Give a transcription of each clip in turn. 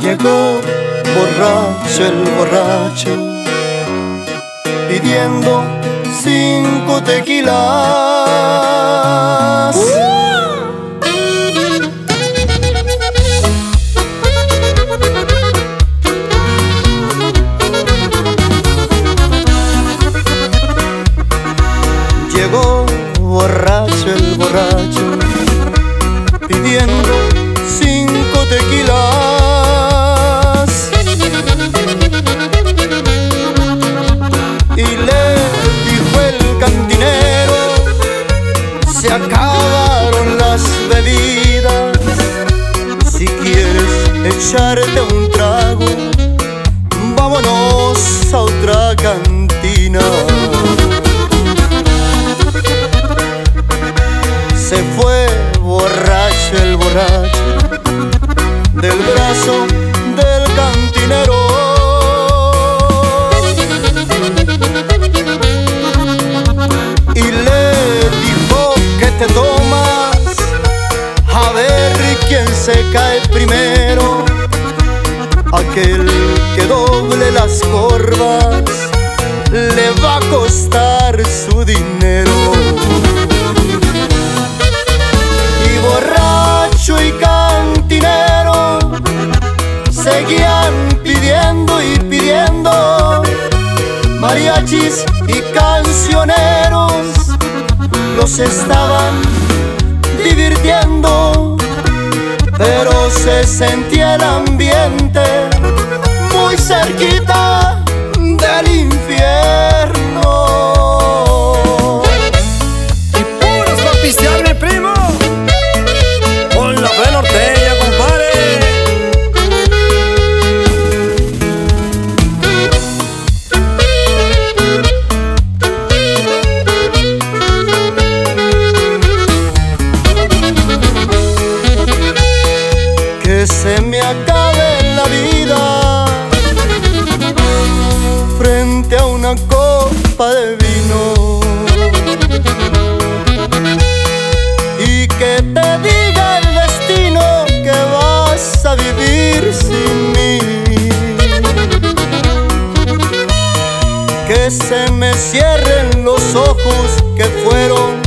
Llegó borracho el borracho, pidiendo cinco tequilas. Llegó borracho el borracho, pidiendo cantina. Se fue borracho el borracho del brazo del cantinero. Y le dijo que te tomas a ver quién se cae primero. Aquel que doble las corvas le va a costar su dinero. y borracho y cantinero seguían pidiendo y pidiendo mariachis y cancioneros los estaban divirtiendo pero se sentía el ambiente muy cerquita del infierno Y puros pa' pistear, mi primo. Con la fe norteña, compadre. que se me acabe copa de vino. Y que te diga el destino que vas a vivir sin mí. Que se me cierren los ojos que fueron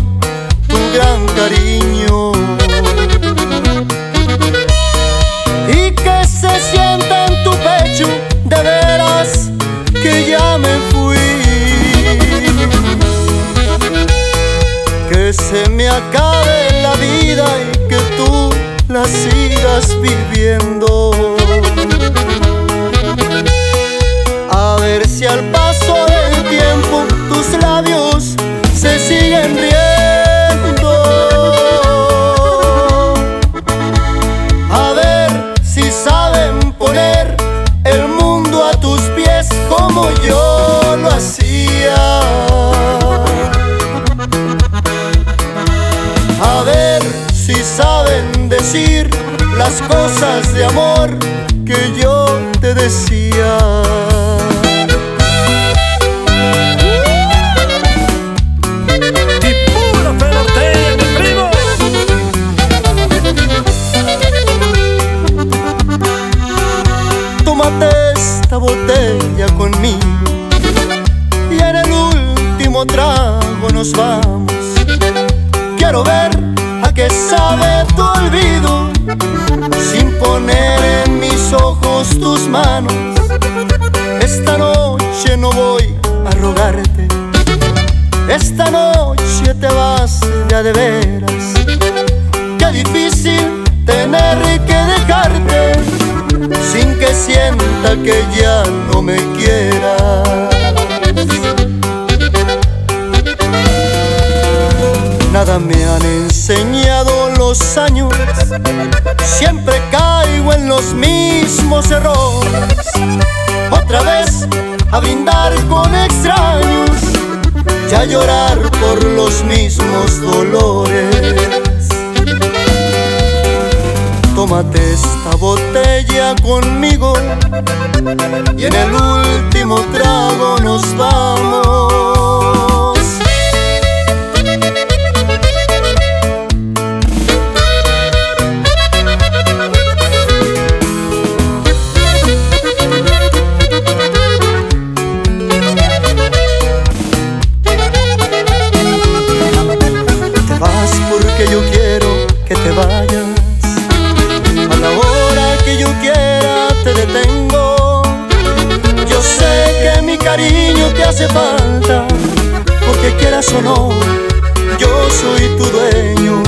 se me acabe la vida y que tú la sigas viviendo. Saben decir las cosas de amor que yo te decía. Tómate esta botella conmigo y en el último trago nos vamos. Quiero ver a qué sabe tu olvido sin poner en mis ojos tus manos. Esta noche no voy a rogarte, esta noche te vas de a de veras. Qué difícil tener que dejarte sin que sienta que ya no me quieras. Nada me han enseñado los años, siempre caigo en los mismos errores. Otra vez a brindar con extraños y a llorar por los mismos dolores. Tómate esta botella conmigo y en el último trago nos vamos. te hace falta, porque quieras o no, yo soy tu dueño.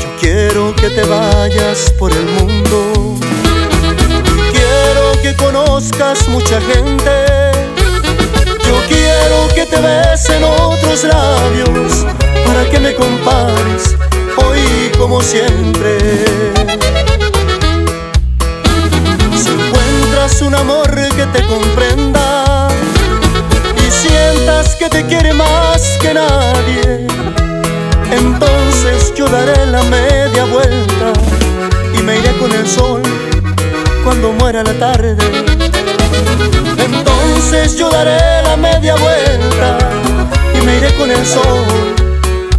Yo quiero que te vayas por el mundo, quiero que conozcas mucha gente, yo quiero que te besen otros labios para que me compares hoy como siempre. Que te comprenda y sientas que te quiere más que nadie, entonces yo daré la media vuelta y me iré con el sol cuando muera la tarde. Entonces yo daré la media vuelta y me iré con el sol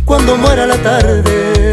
cuando muera la tarde.